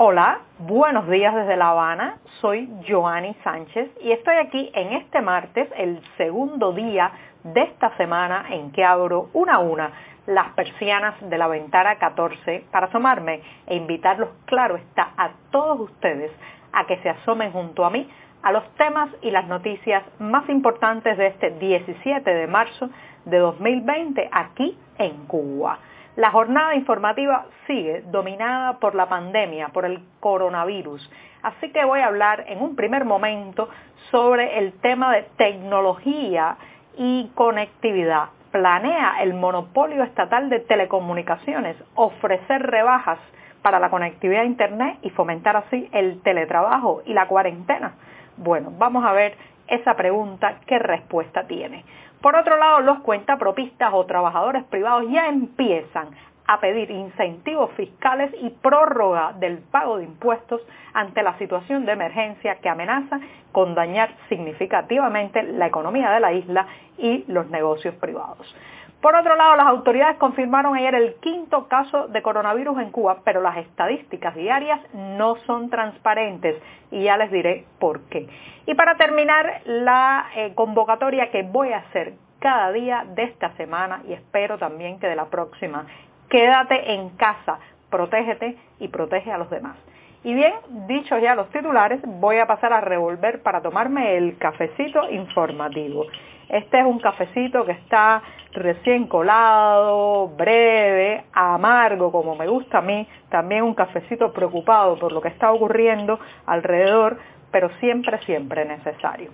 Hola, buenos días desde La Habana. Soy Joanny Sánchez y estoy aquí en este martes, el segundo día de esta semana en que abro una a una las persianas de la ventana 14 para asomarme e invitarlos, claro está, a todos ustedes a que se asomen junto a mí a los temas y las noticias más importantes de este 17 de marzo de 2020 aquí en Cuba. La jornada informativa sigue dominada por la pandemia, por el coronavirus. Así que voy a hablar en un primer momento sobre el tema de tecnología y conectividad. ¿Planea el monopolio estatal de telecomunicaciones ofrecer rebajas para la conectividad a Internet y fomentar así el teletrabajo y la cuarentena? Bueno, vamos a ver esa pregunta, qué respuesta tiene. Por otro lado, los cuentapropistas o trabajadores privados ya empiezan a pedir incentivos fiscales y prórroga del pago de impuestos ante la situación de emergencia que amenaza con dañar significativamente la economía de la isla y los negocios privados. Por otro lado, las autoridades confirmaron ayer el quinto caso de coronavirus en Cuba, pero las estadísticas diarias no son transparentes y ya les diré por qué. Y para terminar, la eh, convocatoria que voy a hacer cada día de esta semana y espero también que de la próxima. Quédate en casa, protégete y protege a los demás. Y bien, dichos ya los titulares, voy a pasar a revolver para tomarme el cafecito informativo. Este es un cafecito que está recién colado, breve, amargo, como me gusta a mí, también un cafecito preocupado por lo que está ocurriendo alrededor, pero siempre, siempre necesario.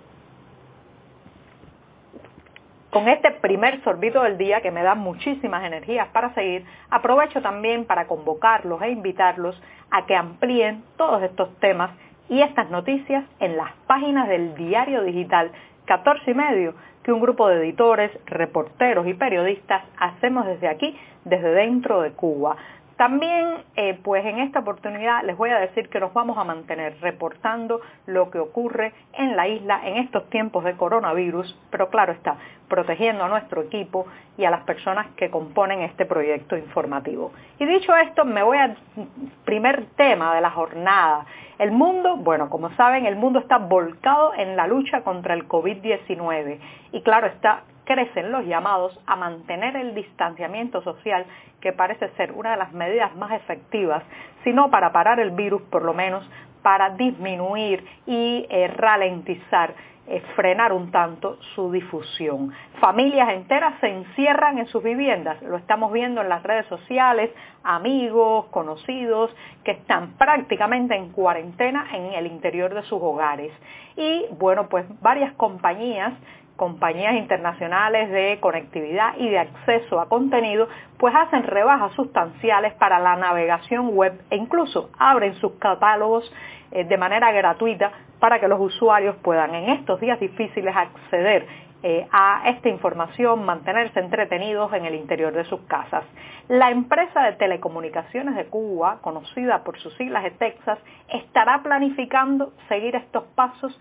Con este primer sorbito del día que me da muchísimas energías para seguir, aprovecho también para convocarlos e invitarlos a que amplíen todos estos temas y estas noticias en las páginas del diario digital 14 y medio que un grupo de editores, reporteros y periodistas hacemos desde aquí, desde dentro de Cuba. También, eh, pues en esta oportunidad les voy a decir que nos vamos a mantener reportando lo que ocurre en la isla en estos tiempos de coronavirus, pero claro está, protegiendo a nuestro equipo y a las personas que componen este proyecto informativo. Y dicho esto, me voy al primer tema de la jornada. El mundo, bueno, como saben, el mundo está volcado en la lucha contra el COVID-19 y claro está, crecen los llamados a mantener el distanciamiento social, que parece ser una de las medidas más efectivas, sino para parar el virus, por lo menos para disminuir y eh, ralentizar, eh, frenar un tanto su difusión. Familias enteras se encierran en sus viviendas, lo estamos viendo en las redes sociales, amigos, conocidos, que están prácticamente en cuarentena en el interior de sus hogares. Y bueno, pues varias compañías compañías internacionales de conectividad y de acceso a contenido, pues hacen rebajas sustanciales para la navegación web e incluso abren sus catálogos eh, de manera gratuita para que los usuarios puedan en estos días difíciles acceder eh, a esta información, mantenerse entretenidos en el interior de sus casas. La empresa de telecomunicaciones de Cuba, conocida por sus siglas de Texas, estará planificando seguir estos pasos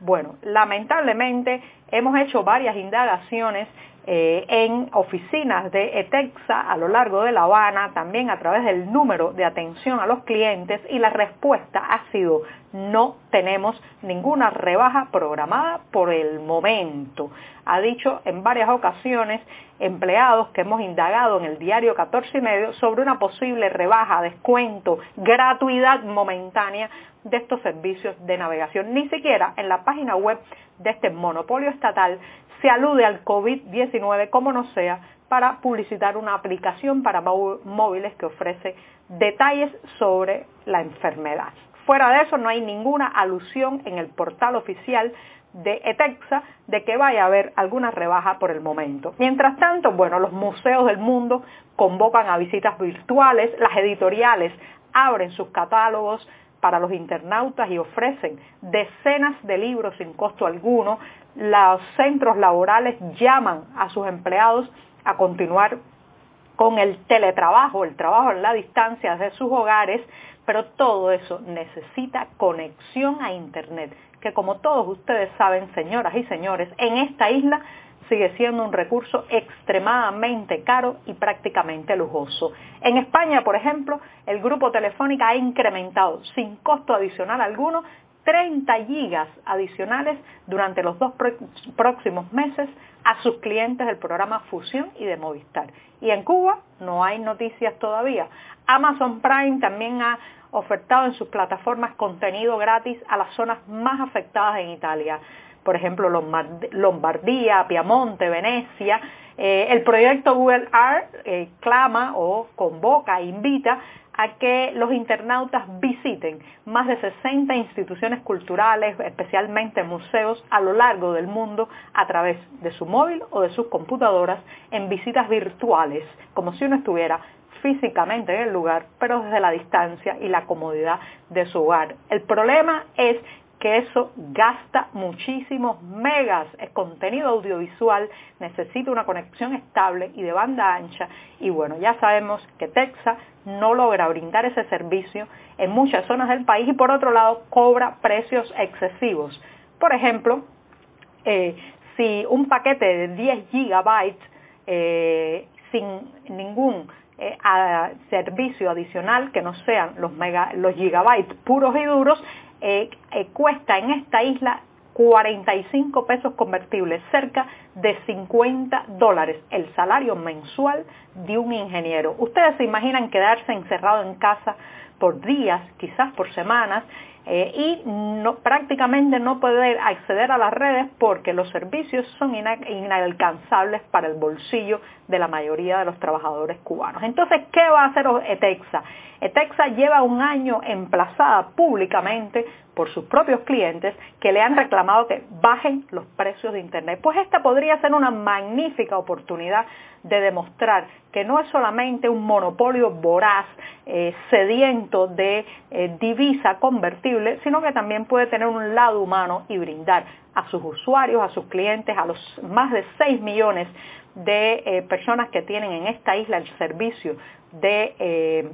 bueno, lamentablemente hemos hecho varias indagaciones eh, en oficinas de ETEXA a lo largo de La Habana, también a través del número de atención a los clientes y la respuesta ha sido no tenemos ninguna rebaja programada por el momento. Ha dicho en varias ocasiones empleados que hemos indagado en el diario 14 y medio sobre una posible rebaja, descuento, gratuidad momentánea de estos servicios de navegación. Ni siquiera en la página web de este monopolio estatal se alude al COVID-19 como no sea para publicitar una aplicación para móviles que ofrece detalles sobre la enfermedad. Fuera de eso no hay ninguna alusión en el portal oficial de ETEXA de que vaya a haber alguna rebaja por el momento. Mientras tanto, bueno, los museos del mundo convocan a visitas virtuales, las editoriales abren sus catálogos para los internautas y ofrecen decenas de libros sin costo alguno. Los centros laborales llaman a sus empleados a continuar con el teletrabajo, el trabajo en la distancia desde sus hogares, pero todo eso necesita conexión a Internet, que como todos ustedes saben, señoras y señores, en esta isla sigue siendo un recurso extremadamente caro y prácticamente lujoso. En España, por ejemplo, el grupo Telefónica ha incrementado sin costo adicional alguno 30 gigas adicionales durante los dos próximos meses a sus clientes del programa Fusión y de Movistar. Y en Cuba no hay noticias todavía. Amazon Prime también ha ofertado en sus plataformas contenido gratis a las zonas más afectadas en Italia por ejemplo Lombardía, Piamonte, Venecia. Eh, el proyecto Google Art eh, clama o convoca, invita a que los internautas visiten más de 60 instituciones culturales, especialmente museos, a lo largo del mundo a través de su móvil o de sus computadoras en visitas virtuales, como si uno estuviera físicamente en el lugar, pero desde la distancia y la comodidad de su hogar. El problema es que eso gasta muchísimos megas. Es contenido audiovisual, necesita una conexión estable y de banda ancha. Y bueno, ya sabemos que Texas no logra brindar ese servicio en muchas zonas del país y por otro lado cobra precios excesivos. Por ejemplo, eh, si un paquete de 10 gigabytes eh, sin ningún eh, servicio adicional que no sean los, los gigabytes puros y duros, eh, eh, cuesta en esta isla 45 pesos convertibles, cerca de 50 dólares, el salario mensual de un ingeniero. Ustedes se imaginan quedarse encerrado en casa por días, quizás por semanas, eh, y prácticamente no poder acceder a las redes porque los servicios son inalcanzables para el bolsillo de la mayoría de los trabajadores cubanos. Entonces, ¿qué va a hacer ETEXA? ETEXA lleva un año emplazada públicamente por sus propios clientes que le han reclamado que bajen los precios de Internet. Pues esta podría ser una magnífica oportunidad de demostrar que no es solamente un monopolio voraz, eh, sediento de eh, divisa convertible, sino que también puede tener un lado humano y brindar a sus usuarios, a sus clientes, a los más de 6 millones de eh, personas que tienen en esta isla el servicio de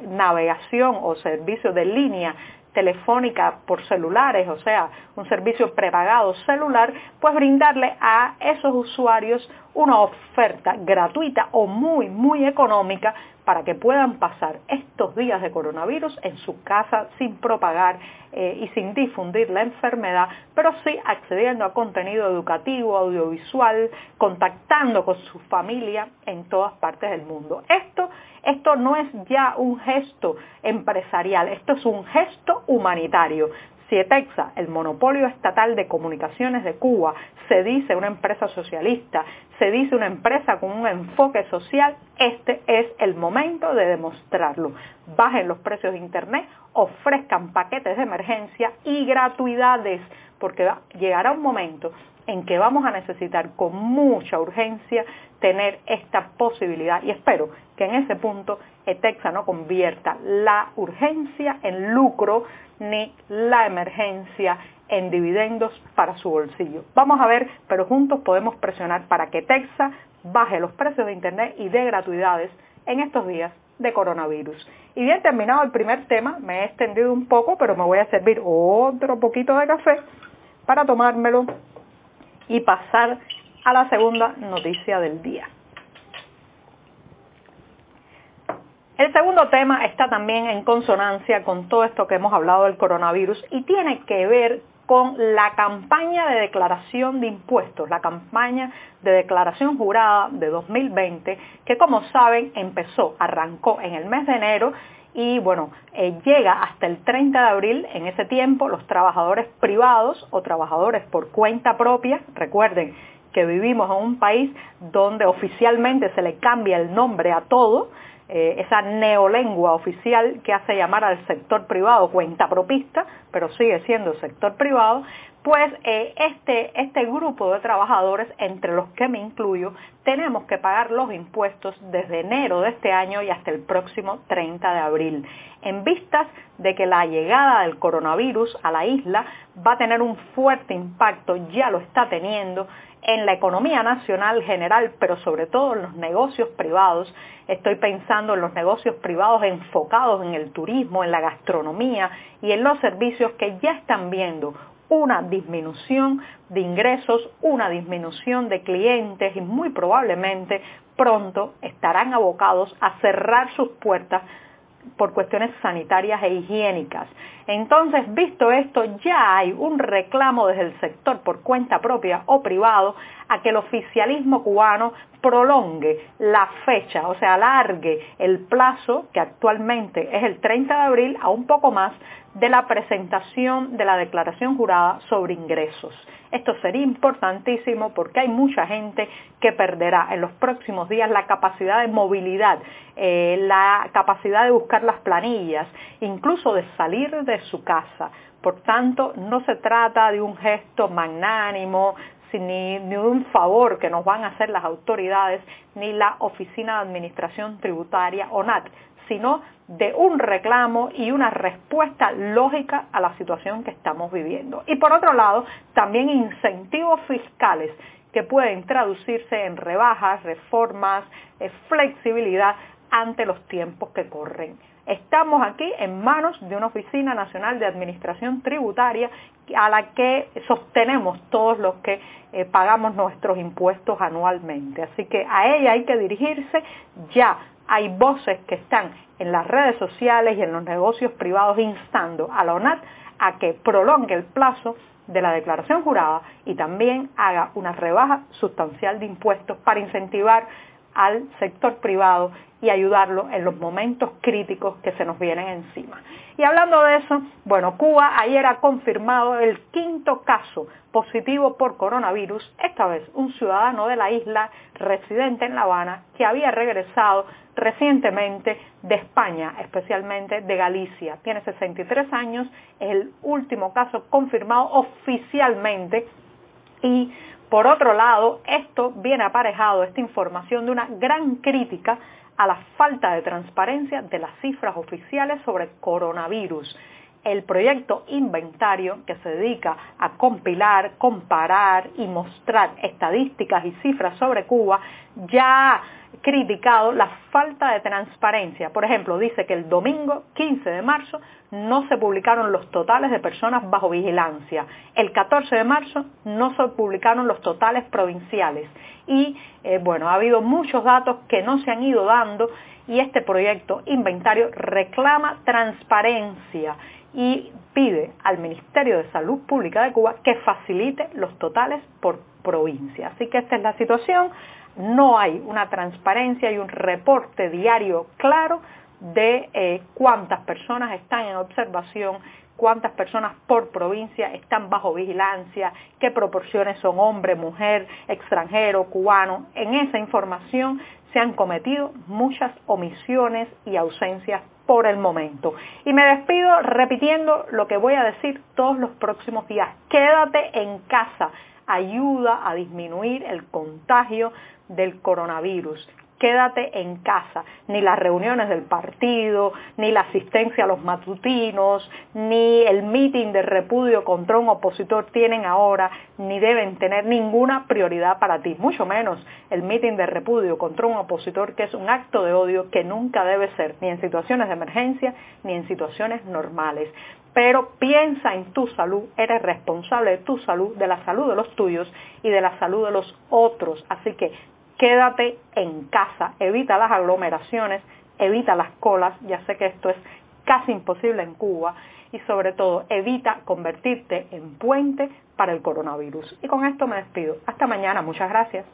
navegación o servicio de línea telefónica por celulares, o sea, un servicio prepagado celular, pues brindarle a esos usuarios una oferta gratuita o muy, muy económica para que puedan pasar estos días de coronavirus en su casa sin propagar eh, y sin difundir la enfermedad, pero sí accediendo a contenido educativo, audiovisual, contactando con su familia en todas partes del mundo. Esto, esto no es ya un gesto empresarial, esto es un gesto humanitario. Cietexa, el monopolio estatal de comunicaciones de Cuba, se dice una empresa socialista, se dice una empresa con un enfoque social, este es el momento de demostrarlo. Bajen los precios de Internet, ofrezcan paquetes de emergencia y gratuidades, porque llegará un momento en que vamos a necesitar con mucha urgencia tener esta posibilidad y espero que en ese punto ETEXA no convierta la urgencia en lucro ni la emergencia en dividendos para su bolsillo. Vamos a ver, pero juntos podemos presionar para que ETEXA baje los precios de Internet y de gratuidades en estos días de coronavirus. Y bien terminado el primer tema, me he extendido un poco, pero me voy a servir otro poquito de café para tomármelo y pasar a la segunda noticia del día. El segundo tema está también en consonancia con todo esto que hemos hablado del coronavirus y tiene que ver con la campaña de declaración de impuestos, la campaña de declaración jurada de 2020, que como saben empezó, arrancó en el mes de enero y bueno, eh, llega hasta el 30 de abril. En ese tiempo los trabajadores privados o trabajadores por cuenta propia, recuerden que vivimos en un país donde oficialmente se le cambia el nombre a todo, eh, esa neolengua oficial que hace llamar al sector privado cuenta propista, pero sigue siendo sector privado, pues eh, este, este grupo de trabajadores, entre los que me incluyo, tenemos que pagar los impuestos desde enero de este año y hasta el próximo 30 de abril, en vistas de que la llegada del coronavirus a la isla va a tener un fuerte impacto, ya lo está teniendo, en la economía nacional general, pero sobre todo en los negocios privados. Estoy pensando en los negocios privados enfocados en el turismo, en la gastronomía y en los servicios que ya están viendo una disminución de ingresos, una disminución de clientes y muy probablemente pronto estarán abocados a cerrar sus puertas por cuestiones sanitarias e higiénicas. Entonces, visto esto, ya hay un reclamo desde el sector por cuenta propia o privado a que el oficialismo cubano prolongue la fecha, o sea, alargue el plazo, que actualmente es el 30 de abril, a un poco más, de la presentación de la declaración jurada sobre ingresos. Esto sería importantísimo porque hay mucha gente que perderá en los próximos días la capacidad de movilidad, eh, la capacidad de buscar las planillas, incluso de salir de su casa. Por tanto, no se trata de un gesto magnánimo, ni, ni un favor que nos van a hacer las autoridades, ni la Oficina de Administración Tributaria, ONAT, sino de un reclamo y una respuesta lógica a la situación que estamos viviendo. Y por otro lado, también incentivos fiscales que pueden traducirse en rebajas, reformas, eh, flexibilidad ante los tiempos que corren. Estamos aquí en manos de una Oficina Nacional de Administración Tributaria a la que sostenemos todos los que eh, pagamos nuestros impuestos anualmente. Así que a ella hay que dirigirse ya hay voces que están en las redes sociales y en los negocios privados instando a la ONAT a que prolongue el plazo de la declaración jurada y también haga una rebaja sustancial de impuestos para incentivar al sector privado y ayudarlo en los momentos críticos que se nos vienen encima. Y hablando de eso, bueno, Cuba ayer ha confirmado el quinto caso positivo por coronavirus, esta vez un ciudadano de la isla residente en La Habana que había regresado recientemente de España, especialmente de Galicia. Tiene 63 años, es el último caso confirmado oficialmente y por otro lado, esto viene aparejado, esta información, de una gran crítica a la falta de transparencia de las cifras oficiales sobre coronavirus. El proyecto Inventario, que se dedica a compilar, comparar y mostrar estadísticas y cifras sobre Cuba, ya criticado la falta de transparencia. Por ejemplo, dice que el domingo 15 de marzo no se publicaron los totales de personas bajo vigilancia. El 14 de marzo no se publicaron los totales provinciales. Y eh, bueno, ha habido muchos datos que no se han ido dando y este proyecto inventario reclama transparencia y pide al Ministerio de Salud Pública de Cuba que facilite los totales por provincia. Así que esta es la situación no hay una transparencia y un reporte diario claro de eh, cuántas personas están en observación, cuántas personas por provincia están bajo vigilancia, qué proporciones son hombre, mujer, extranjero, cubano. En esa información se han cometido muchas omisiones y ausencias por el momento. Y me despido repitiendo lo que voy a decir todos los próximos días. Quédate en casa, ayuda a disminuir el contagio del coronavirus. Quédate en casa, ni las reuniones del partido, ni la asistencia a los matutinos, ni el meeting de repudio contra un opositor tienen ahora, ni deben tener ninguna prioridad para ti, mucho menos el meeting de repudio contra un opositor que es un acto de odio que nunca debe ser, ni en situaciones de emergencia, ni en situaciones normales pero piensa en tu salud, eres responsable de tu salud, de la salud de los tuyos y de la salud de los otros. Así que quédate en casa, evita las aglomeraciones, evita las colas, ya sé que esto es casi imposible en Cuba, y sobre todo evita convertirte en puente para el coronavirus. Y con esto me despido. Hasta mañana, muchas gracias.